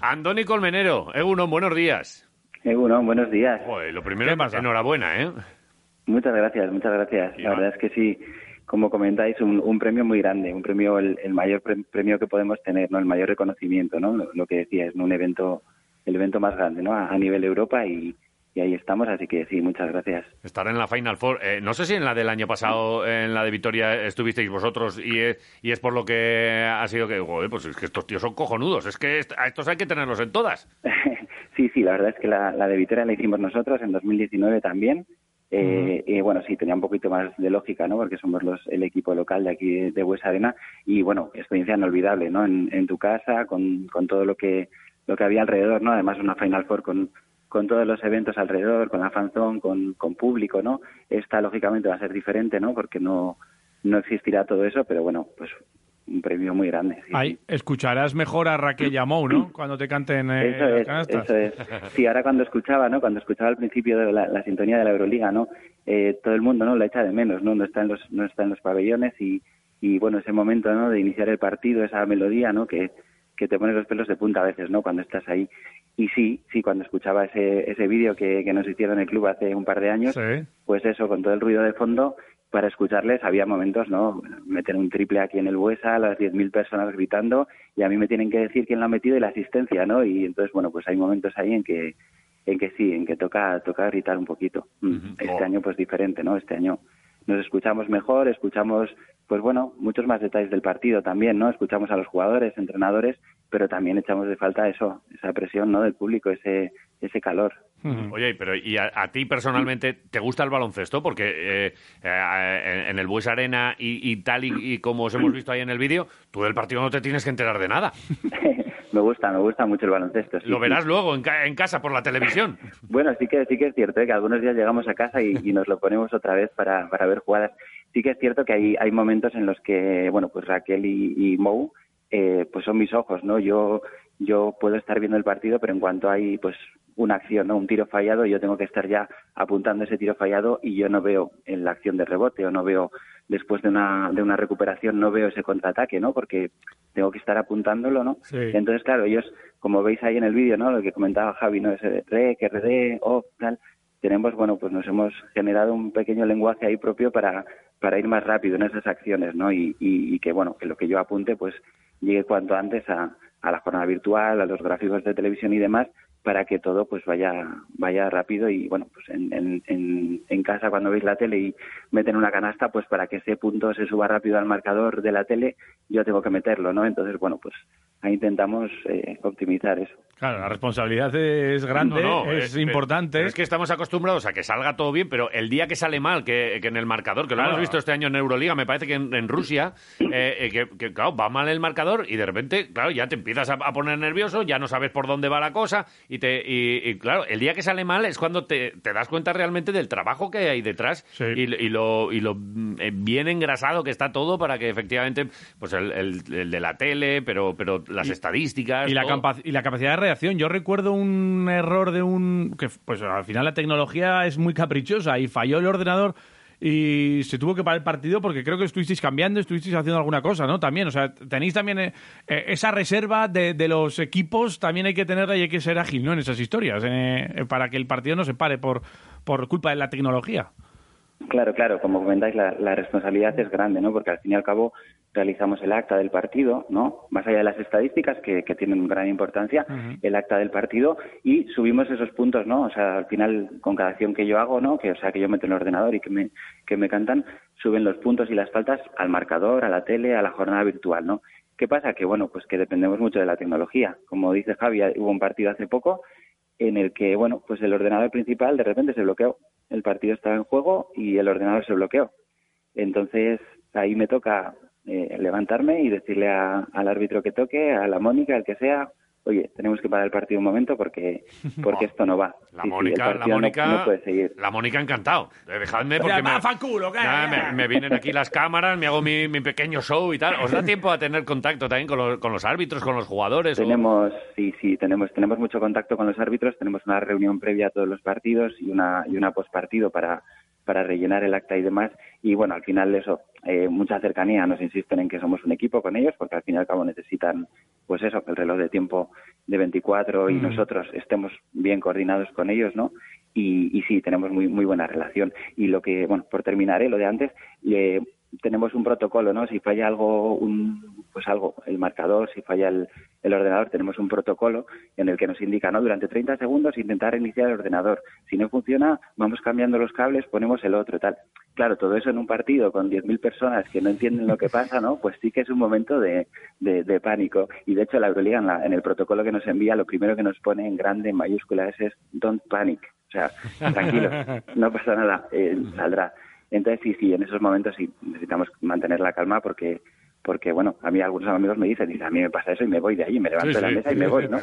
Andoni Colmenero, Egunon, buenos días. Egunon, buenos días. Joder, lo primero, enhorabuena, ¿eh? Muchas gracias, muchas gracias. La verdad es que sí, como comentáis, un, un premio muy grande, un premio, el, el mayor pre- premio que podemos tener, ¿no? El mayor reconocimiento, ¿no? Lo, lo que decía, es un evento, el evento más grande, ¿no? A, a nivel Europa y, y ahí estamos, así que sí, muchas gracias. Estar en la Final Four. Eh, no sé si en la del año pasado, en la de Victoria, estuvisteis vosotros y es, y es por lo que ha sido que, joder, pues es que estos tíos son cojonudos. Es que a estos hay que tenerlos en todas. sí, sí, la verdad es que la, la de Vitoria la hicimos nosotros en 2019 también. Eh, Y bueno, sí, tenía un poquito más de lógica, ¿no? Porque somos los, el equipo local de aquí de, de Buesa Arena y bueno, experiencia inolvidable, ¿no? En, en tu casa, con, con todo lo que lo que había alrededor, ¿no? Además una Final Four con, con todos los eventos alrededor, con la fanzón, con, con público, ¿no? Esta lógicamente va a ser diferente, ¿no? Porque no no existirá todo eso, pero bueno, pues un premio muy grande. sí, Ahí escucharás mejor a Raquel Yamou, ¿no? Cuando te canten eh, eso las es, canastas. eso es. Sí, ahora cuando escuchaba, ¿no? Cuando escuchaba al principio de la, la sintonía de la Euroliga, ¿no? Eh, todo el mundo, ¿no? La echa de menos, ¿no? No está en los, no está en los pabellones y, y bueno, ese momento, ¿no? De iniciar el partido, esa melodía, ¿no? Que, que te pone los pelos de punta a veces, ¿no? Cuando estás ahí. Y sí, sí, cuando escuchaba ese, ese vídeo que, que nos hicieron en el club hace un par de años, Sí. pues eso, con todo el ruido de fondo, para escucharles había momentos, ¿no? Meter un triple aquí en el Buesa, las 10.000 personas gritando, y a mí me tienen que decir quién lo ha metido y la asistencia, ¿no? Y entonces, bueno, pues hay momentos ahí en que, en que sí, en que toca, toca gritar un poquito. Mm. Este Oh. año, pues diferente, ¿no? Este año nos escuchamos mejor, escuchamos, pues bueno, muchos más detalles del partido también, ¿no? Escuchamos a los jugadores, entrenadores, pero también echamos de falta eso, esa presión, ¿no? Del público, ese, ese calor. Oye, pero ¿y a, a ti personalmente te gusta el baloncesto? Porque eh, eh, en, en el Bues Arena y, y tal y, y como os hemos visto ahí en el vídeo, tú del partido no te tienes que enterar de nada. me gusta, me gusta mucho el baloncesto. sí, Lo sí. verás luego en, ca- en casa por la televisión. Bueno, sí que sí que es cierto ¿eh? que algunos días llegamos a casa y, y nos lo ponemos otra vez para, para ver jugadas. Sí que es cierto que hay, hay momentos en los que, bueno, pues Raquel y, y Mou, eh, pues son mis ojos, ¿no? Yo yo puedo estar viendo el partido, pero en cuanto hay, pues una acción, ¿no? Un tiro fallado, yo tengo que estar ya apuntando ese tiro fallado y yo no veo en la acción de rebote o no veo después de una de una recuperación no veo ese contraataque, ¿no? Porque tengo que estar apuntándolo, ¿no? Sí. Entonces, claro, ellos, como veis ahí en el vídeo, ¿no? Lo que comentaba Javi, ¿no? Ese de rec, RD, off, tal. Tenemos, bueno, pues nos hemos generado un pequeño lenguaje ahí propio para, para ir más rápido en esas acciones, ¿no? Y, y, y que, bueno, que lo que yo apunte, pues llegue cuanto antes a, a la jornada virtual, a los gráficos de televisión y demás, para que todo pues vaya vaya rápido y bueno pues en, en, en, casa cuando veis la tele y meten una canasta pues para que ese punto se suba rápido al marcador de la tele yo tengo que meterlo no entonces bueno pues ahí intentamos eh, optimizar eso Claro, la responsabilidad es grande, No, no, es, importante. pero es que estamos acostumbrados a que salga todo bien, pero el día que sale mal, que, que en el marcador, que lo Claro. hemos visto este año en Euroliga, me parece que en, en Rusia, eh, eh, que, que, claro, va mal el marcador y de repente, claro, ya te empiezas a, a poner nervioso, ya no sabes por dónde va la cosa y, te, y, y, claro, el día que sale mal es cuando te, te das cuenta realmente del trabajo que hay detrás Sí. y, y lo, y lo eh, bien engrasado que está todo para que efectivamente, pues el, el- el de la tele, pero, pero las estadísticas... y la, todo. y la capacidad de Yo recuerdo un error de un... que Pues al final la tecnología es muy caprichosa y falló el ordenador y se tuvo que parar el partido porque creo que estuvisteis cambiando, estuvisteis haciendo alguna cosa, ¿no? También, o sea, tenéis también eh, eh, esa reserva de, de los equipos, también hay que tenerla y hay que ser ágil, ¿no? En esas historias, eh, para que el partido no se pare por, por culpa de la tecnología. Claro, claro, como comentáis, la, la responsabilidad es grande, ¿no? Porque al fin y al cabo realizamos el acta del partido, ¿no? Más allá de las estadísticas que, que tienen gran importancia, el acta del partido y subimos esos puntos, ¿no? O sea, al final con cada acción que yo hago, ¿no? Que o sea que yo meto en el ordenador y que me que me cantan, suben los puntos y las faltas al marcador, a la tele, a la jornada virtual, ¿no? ¿Qué pasa? Que bueno, pues que dependemos mucho de la tecnología. Como dice Javi, hubo un partido hace poco en el que, bueno, pues el ordenador principal de repente se bloqueó. El partido estaba en juego y el ordenador se bloqueó. Entonces, ahí me toca eh, levantarme y decirle al árbitro que toque, a la Mónica, al que sea, oye, tenemos que parar el partido un momento porque, porque esto no va. La Mónica, la Mónica, la Mónica encantado. Eh, dejadme porque me, me, vienen aquí las cámaras, me hago mi, pequeño show y tal. ¿Os da tiempo a tener contacto también con los, con los árbitros, con los jugadores? Tenemos, sí, sí, tenemos, tenemos mucho contacto con los árbitros. Tenemos una reunión previa a todos los partidos y una, y una postpartido para para rellenar el acta y demás. Y bueno, al final eso, eh, mucha cercanía, nos insisten en que somos un equipo con ellos, porque al fin y al cabo necesitan, pues eso, que el reloj de tiempo de 24 y mm. nosotros estemos bien coordinados con ellos, ¿no? Y, y, sí, tenemos muy, muy buena relación. Y lo que, bueno, por terminar, ¿eh? lo de antes, eh, tenemos un protocolo, ¿no? Si falla algo, un, pues algo, el marcador, si falla el, el, ordenador, tenemos un protocolo en el que nos indica, ¿no? Durante 30 segundos intentar iniciar el ordenador. Si no funciona, vamos cambiando los cables, ponemos el otro, tal. Claro, todo eso en un partido con 10.000 personas que no entienden lo que pasa, ¿no? Pues sí que es un momento de, de, pánico. Y de hecho, la Euroliga, en, en, el protocolo que nos envía, lo primero que nos pone en grande, en mayúsculas, es don't panic. O sea, tranquilos, no pasa nada, eh, saldrá. Entonces, sí, sí, en esos momentos sí necesitamos mantener la calma porque porque bueno, a mí algunos amigos me dicen, a mí me pasa eso y me voy de allí, me levanto de la mesa y me voy, ¿no?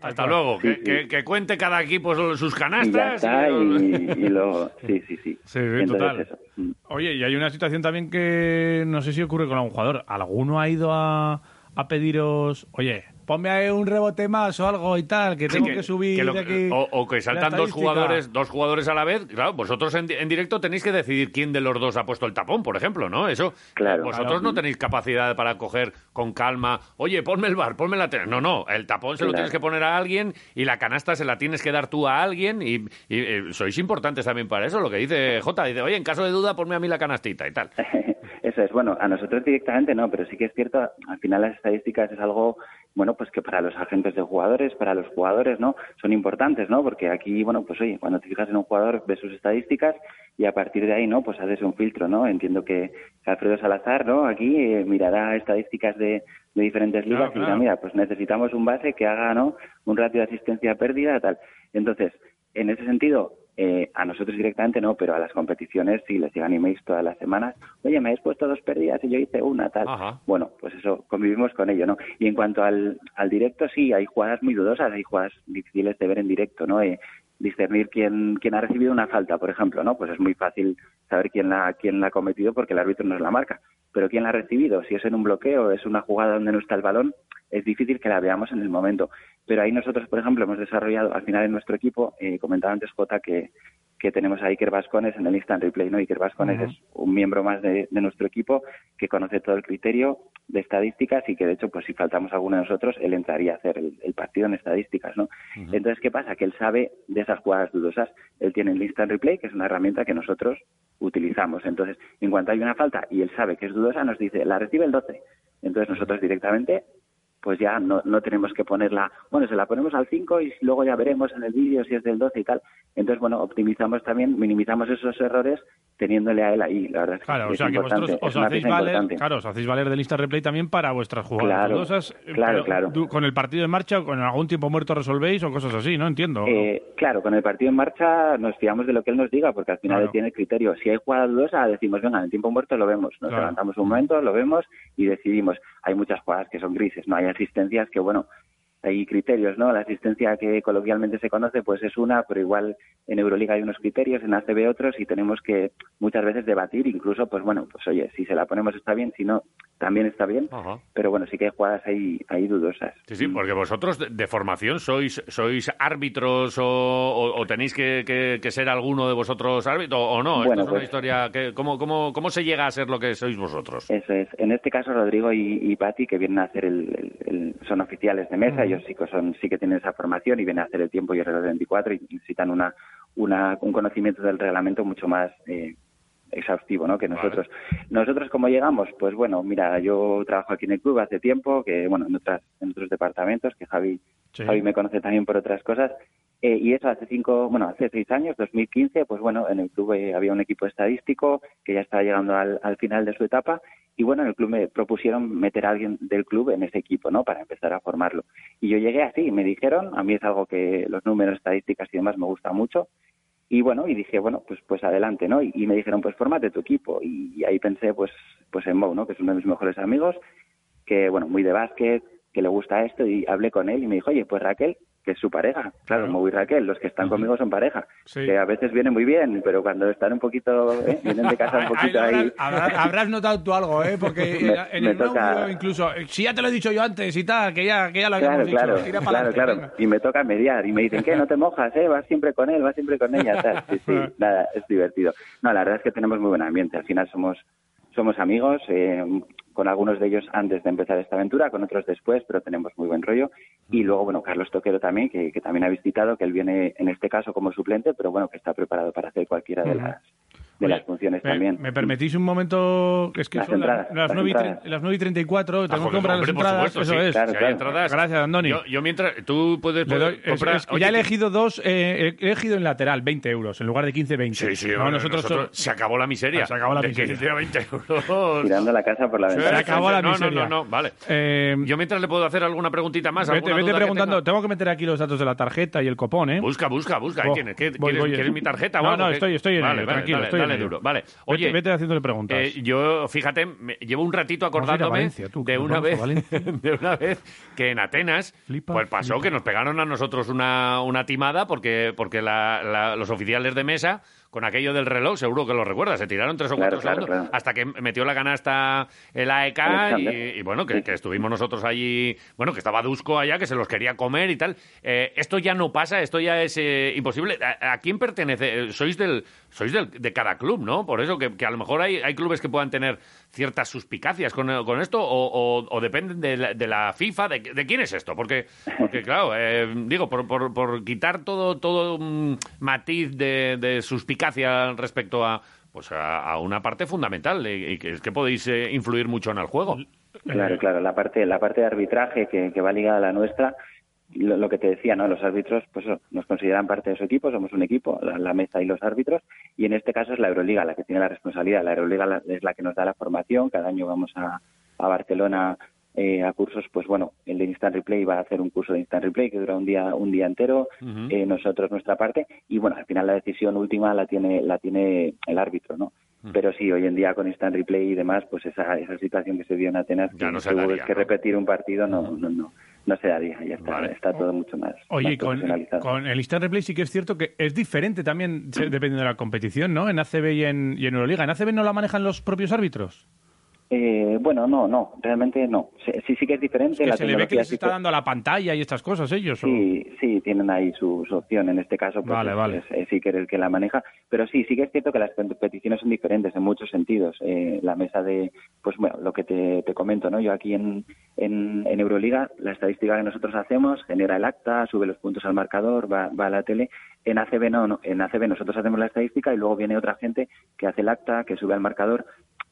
hasta luego, que, que, cuente cada equipo sus canastas. Y, lo... Sí, sí, sí. Sí, total. Mm. Oye, y hay una situación también que no sé si ocurre con algún jugador. ¿Alguno ha ido a, a pediros, oye, ponme ahí un rebote más o algo y tal, que tengo que, subir o, que saltan dos jugadores, dos jugadores a la vez. Claro, vosotros en, directo tenéis que decidir quién de los dos ha puesto el tapón, por ejemplo, ¿no? Eso. Claro. Vosotros no tenéis capacidad para coger con calma, oye, ponme el bar, ponme la... No, no, el tapón se lo tienes que poner a alguien y la canasta se la tienes que dar tú a alguien y, eh, sois importantes también para eso, lo que dice J. Dice, oye, en caso de duda, ponme a mí la canastita y tal. Eso es, bueno, a nosotros directamente no, pero sí que es cierto, al final las estadísticas es algo bueno, pues que para los agentes de jugadores, para los jugadores, ¿no? Son importantes, ¿no? Porque aquí, bueno, pues oye, cuando te fijas en un jugador, ves sus estadísticas y a partir de ahí, ¿no? Pues haces un filtro, ¿no? Entiendo que Alfredo Salazar, ¿no? Aquí eh, mirará estadísticas de, diferentes ligas y dirá, mira, pues necesitamos un base que haga, ¿no? Un ratio de asistencia pérdida, tal. Entonces, en ese sentido, eh, a nosotros directamente no, pero a las competiciones sí les llegan emails todas las semanas. Oye, me habéis puesto dos pérdidas y yo hice una, tal. Bueno, pues eso, convivimos con ello, ¿no? Y en cuanto al, al directo, sí, hay jugadas muy dudosas, hay jugadas difíciles de ver en directo, ¿no? Eh, discernir quién, quién ha recibido una falta, por ejemplo, ¿no? Pues es muy fácil saber quién la, quién la ha cometido porque el árbitro nos la marca. Pero quién la ha recibido, si es en un bloqueo, es una jugada donde no está el balón, es difícil que la veamos en el momento. Pero ahí nosotros, por ejemplo, hemos desarrollado al final en nuestro equipo, eh, comentaba antes Jota que, que tenemos a Iker Vascones en el instant replay, ¿no? Iker Vascones es un miembro más de, nuestro equipo que conoce todo el criterio de estadísticas y que de hecho, pues si faltamos alguno de nosotros, él entraría a hacer el, partido en estadísticas, ¿no? Entonces, ¿qué pasa? Que él sabe de esas jugadas dudosas. Él tiene el instant replay, que es una herramienta que nosotros utilizamos. Entonces, en cuanto hay una falta y él sabe que es dudosa, nos dice, la recibe el 12. Entonces nosotros directamente pues ya no, no tenemos que ponerla, bueno, se la ponemos al 5 y luego ya veremos en el vídeo si es del 12 y tal. Entonces, bueno, optimizamos también, minimizamos esos errores teniéndole a él ahí, la verdad. Claro, o sea que vosotros os hacéis, valer, claro, os hacéis valer del Insta Replay también para vuestras jugadas claro, Claro, ¿Con el partido en marcha o con algún tiempo muerto resolvéis o cosas así? No entiendo. Eh, claro, con el partido en marcha nos fiamos de lo que él nos diga porque al final él tiene criterio. Si hay jugada dudosa, decimos, venga, en el tiempo muerto lo vemos. Nos levantamos un momento, lo vemos y decidimos. Hay muchas jugadas que son grises, no hay asistencias que, bueno, hay criterios, ¿no? La asistencia que coloquialmente se conoce, pues es una, pero igual en Euroliga hay unos criterios, en ACB otros, y tenemos que muchas veces debatir, incluso, pues bueno, pues oye, si se la ponemos está bien, si no, también está bien, pero bueno, sí que hay jugadas ahí, ahí dudosas. Sí, sí, porque vosotros de, formación sois sois árbitros o, tenéis que, ser alguno de vosotros árbitros o no, bueno, es una pues historia, que, ¿cómo, cómo, ¿cómo se llega a ser lo que sois vosotros? Eso es, en este caso Rodrigo y, y Patti, que vienen a hacer el, son oficiales de mesa, ellos sí que, son, sí que tienen esa formación y vienen a hacer el tiempo y el reloj de 24 y necesitan una, una, un conocimiento del reglamento mucho más eh, exhaustivo ¿no? que nosotros. Nosotros, ¿cómo llegamos? Pues bueno, mira, yo trabajo aquí en el club hace tiempo, que bueno, en, otras, en otros departamentos, que Javi, Javi me conoce también por otras cosas, eh, y eso hace cinco, bueno, hace seis años, 2015, pues bueno, en el club eh, había un equipo estadístico que ya estaba llegando al, al, final de su etapa y bueno, en el club me propusieron meter a alguien del club en ese equipo, ¿no? Para empezar a formarlo. Y yo llegué así, me dijeron, a mí es algo que los números, estadísticas y demás me gusta mucho. Y bueno, y dije, bueno, pues pues adelante, ¿no? Y, me dijeron, pues fórmate tu equipo. Y, ahí pensé, pues pues en Mo, ¿no? Que es uno de mis mejores amigos, que bueno, muy de básquet, que le gusta esto y hablé con él y me dijo, oye, pues Raquel, que es su pareja. Claro, Mau y Raquel, los que están conmigo son pareja. Sí. Que a veces vienen muy bien, pero cuando están un poquito, ¿eh? vienen de casa un poquito Ahí habrás, notado tú algo, ¿eh? Porque Me- en el toca- incluso, eh, si ya te lo he dicho yo antes y tal, que ya, que ya lo Claro, habíamos dicho, claro, tira claro, claro. venga. Y me toca mediar y me dicen, ¿qué? No te mojas, ¿eh? Vas siempre con él, vas siempre con ella, tal. Sí, sí, nada, es divertido. No, la verdad es que tenemos muy buen ambiente. Al final somos, somos amigos, eh, con algunos de ellos antes de empezar esta aventura, con otros después, pero tenemos muy buen rollo. Y luego, bueno, Carlos Toquero también, que, que también ha visitado, que él viene en este caso como suplente, pero bueno, que está preparado para hacer cualquiera de las, de Oye, las funciones me- también. ¿Me permitís un momento? Es que Las son las, entradas, las, las 9 y, tre- entradas. las 9 y 34, Ah, tenemos que comprar hombre, las por entradas, supuesto, eso sí. es. Claro, Si claro. entradas- Gracias, Andoni. Yo, yo mientras... Tú puedes... Doy- es- comprar... es que Oye, ya he que- elegido dos, eh, he elegido en lateral 20 euros en lugar de 15, 20. Sí, sí, No, hombre, nosotros, nosotros- se acabó la miseria. Se acabó la De miseria. 15 a 20 euros. Tirando la casa por la ventana. Se acabó la no, miseria. No, no, no, vale. Eh, Yo mientras le puedo hacer alguna preguntita más. vete vete que preguntando, tengo que meter aquí los datos de la tarjeta y el copón, ¿eh? Busca, busca, busca. Ahí Oh, tienes. ¿Qué- voy, ¿Quieres, quieres mi tarjeta o No, algo? no, estoy- estoy en vale, ello, vale, tranquilo, dale, duro. Vale. Vete- Oye, vete haciéndole preguntas. eh, yo, fíjate, me- llevo un ratito acordándome Valencia, tú, que de, una vez, de una vez que en Atenas Flipa, pues pasó flipa. que nos pegaron a nosotros una, una timada porque, porque la- la- los oficiales de mesa con aquello del reloj, seguro que lo recuerdas, se tiraron tres o cuatro claro, segundos claro. hasta que metió la canasta el AEK y, bueno, que, que estuvimos nosotros allí, bueno, que estaba Dusko allá, que se los quería comer y tal. Eh, esto ya no pasa, esto ya es eh, imposible. ¿A, a quién pertenece? Eh, Sois del sois del, de cada club, ¿no? Por eso que, que a lo mejor hay, hay clubes que puedan tener ciertas suspicacias con, con esto o, o- o dependen de la, de la FIFA. De, de quién es esto? Porque, porque claro, eh, digo, por, por, por quitar todo, todo un matiz de, de suspicacia respecto a pues a, a una parte fundamental y, y que es que podéis eh, influir mucho en el juego. Claro, Eh, claro, la parte, la parte de arbitraje que, va ligada a la nuestra, lo, lo que te decía, ¿no? Los árbitros, pues nos consideran parte de su equipo, somos un equipo, la, la mesa y los árbitros, y en este caso es la Euroliga la que tiene la responsabilidad. La Euroliga la- es la que nos da la formación, cada año vamos a, a Barcelona eh, a cursos, pues bueno, el de Instant Replay va a hacer un curso de Instant Replay que dura un día, un día entero, eh, nosotros nuestra parte, y bueno, al final la decisión última la tiene, la tiene el árbitro, ¿no? Pero sí, hoy en día con Instant Replay y demás, pues esa, esa situación que se dio en Atenas, Ya que, no se que repetir un partido, no, no, no, no se daría, ya está, Vale. está todo mucho más, Oye, más con, el Instant Replay sí que es cierto que es diferente también dependiendo de la competición, ¿no? En ACB y en, y en Euroliga. ¿En ACB no la manejan los propios árbitros? Eh, bueno, no, no, realmente no. Sí, sí, que es diferente. Es que la se le ve que les está dando a la pantalla y estas cosas ellos. o- Sí, sí, tienen ahí su, su opción. En este caso, pues Vale, vale. es- sí que el que la maneja. Pero sí, sí que es cierto que las competiciones son diferentes en muchos sentidos. Eh, la mesa de, pues bueno, lo que te, te comento, ¿no? Yo aquí en, en, en Euroliga, la estadística que nosotros hacemos genera el acta, sube los puntos al marcador, va, va a la tele. En ACB no, no, en ACB nosotros hacemos la estadística y luego viene otra gente que hace el acta, que sube al marcador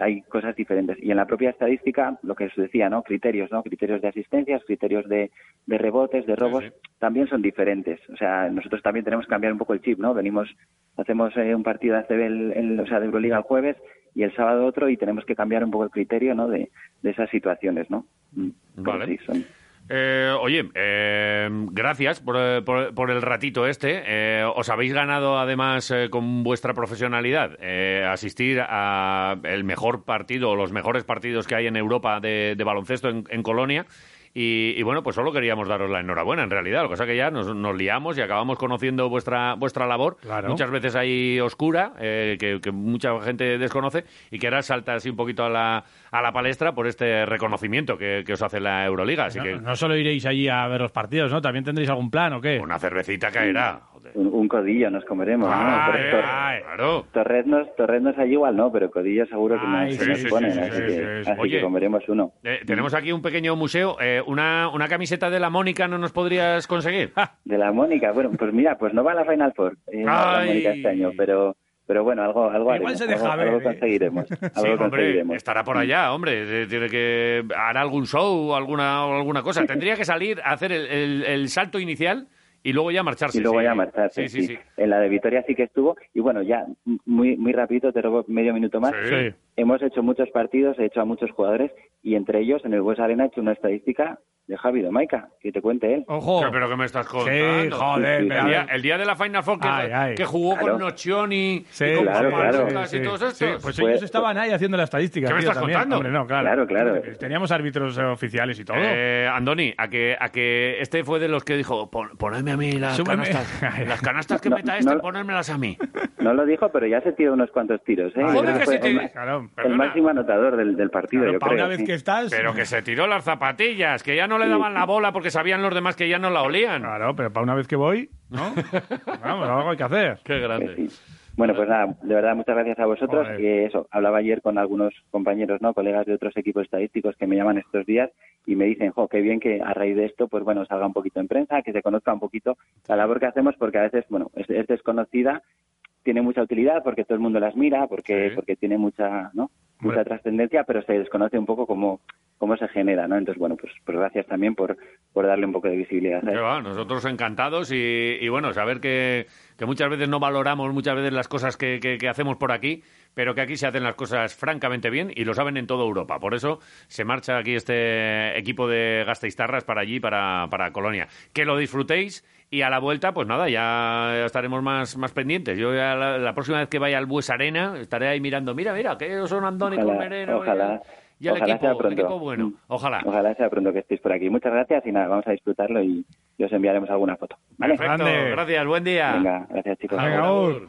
hay cosas diferentes. Y en la propia estadística, lo que os decía, ¿no? Criterios, ¿no? Criterios de asistencias, criterios de, de rebotes, de robos, sí. también son diferentes. O sea, nosotros también tenemos que cambiar un poco el chip, ¿no? Venimos, hacemos eh, un partido de ACB, el, el- o sea, de Euroliga el jueves y el sábado otro y tenemos que cambiar un poco el criterio, ¿no? De, de esas situaciones, ¿no? Mm. Vale. sí, son- Eh, oye, eh, gracias por, eh, por- por el ratito este. Eh, os habéis ganado además eh, con vuestra profesionalidad eh, asistir a el mejor partido o los mejores partidos que hay en Europa de, de baloncesto en, en Colonia. Y, y bueno, pues solo queríamos daros la enhorabuena, en realidad. Lo que pasa es que ya nos, nos liamos y acabamos conociendo vuestra, vuestra labor, Claro. muchas veces ahí oscura, eh, que, que mucha gente desconoce, y que ahora salta así un poquito a la, a la palestra por este reconocimiento que, que os hace la Euroliga. Así No, que no solo iréis allí a ver los partidos, ¿no? También tendréis algún plan o qué. una cervecita caerá. joder. un, un codillo nos comeremos, ¿no? Ay, Pero Tor- ay. Claro. Torreznos, torreznos allí igual no, pero codillo seguro que Ay, nos, sí, nos sí, ponen, sí, así, sí, que, sí, sí. así Oye. que comeremos uno. Eh, tenemos aquí un pequeño museo. eh, una, una camiseta de la Mónica no nos podrías conseguir. De la Mónica, bueno, pues mira, pues no va a la Final Four, eh, la. Mónica este año, pero pero bueno, algo algo Igual haremos, se deja algo, ver, algo ¿eh? conseguiremos, algo Sí, hombre, conseguiremos. estará por allá, hombre. Tiene que hará algún show o alguna, o alguna cosa. Tendría que salir a hacer el, el- el salto inicial y luego ya marcharse. y luego sí. ya marcharse. Sí, sí, sí. sí. En la de Vitoria sí que estuvo y bueno, ya muy muy rápido te robo medio minuto más. Sí. Hemos hecho muchos partidos, he hecho a muchos jugadores y entre ellos en el West Arena he hecho una estadística de Javi de Maica, que te cuente él. Ojo. ¿Pero, pero que me estás contando? Sí, joder. Sí, El a día, ver. el día de la Final Four que, Ay, ay. que jugó Claro. con Nocioni Sí, y con claro, y Sí, todos sí, estos. pues Fue- ellos estaban ahí haciendo la estadística. ¿Qué me tío, estás también. contando? Hombre, no, claro. Claro, claro. Teníamos árbitros eh, oficiales y todo. Eh, Andoni, a que, a que este fue de los que dijo, "Pon- ponedme a mí las Súbeme". canastas. Las canastas que No, meta este, no- ponérmelas a mí. No lo dijo, pero ya se tiró unos cuantos tiros. ¿eh? Joder, Creo que se te- el, máximo anotador del, del partido, Claro, yo para creo. una vez sí. que estás. Pero que se tiró las zapatillas, que ya no le daban la bola porque sabían los demás que ya no la olían. Claro, pero para una vez que voy, ¿no? Vamos, algo hay que hacer. Qué grande. sí. Bueno, pues nada, de verdad, muchas gracias a vosotros. Joder. Que eso, hablaba ayer con algunos compañeros, ¿no? Colegas de otros equipos estadísticos que me llaman estos días y me dicen, jo, qué bien que a raíz de esto, pues bueno, salga un poquito en prensa, que se conozca un poquito la labor que hacemos, porque a veces, bueno, es, es desconocida, tiene mucha utilidad porque todo el mundo las mira, porque, Sí. porque tiene mucha, ¿no? Mucha trascendencia, pero se desconoce un poco cómo, cómo se genera, ¿no? Entonces, bueno, pues, pues gracias también por, por darle un poco de visibilidad. Que va, nosotros encantados y, y bueno, saber que, que muchas veces no valoramos muchas veces las cosas que, que- que hacemos por aquí, pero que aquí se hacen las cosas francamente bien y lo saben en toda Europa. Por eso se marcha aquí este equipo de Gasteiztarras para allí, para, para Colonia. Que lo disfrutéis y a la vuelta, pues nada, ya estaremos más, más pendientes. Yo ya la, la próxima vez que vaya al Bues Arena estaré ahí mirando, mira, mira, que son Andoni Ojalá, Colmerero ojalá, y el, ojalá equipo, sea el pronto. equipo bueno. Mm. Ojalá. Ojalá sea pronto que estéis por aquí. Muchas gracias y nada, vamos a disfrutarlo y, y os enviaremos alguna foto. ¿Vale? Perfecto, Grande. gracias, buen día. Venga, gracias chicos. Venga, Agur.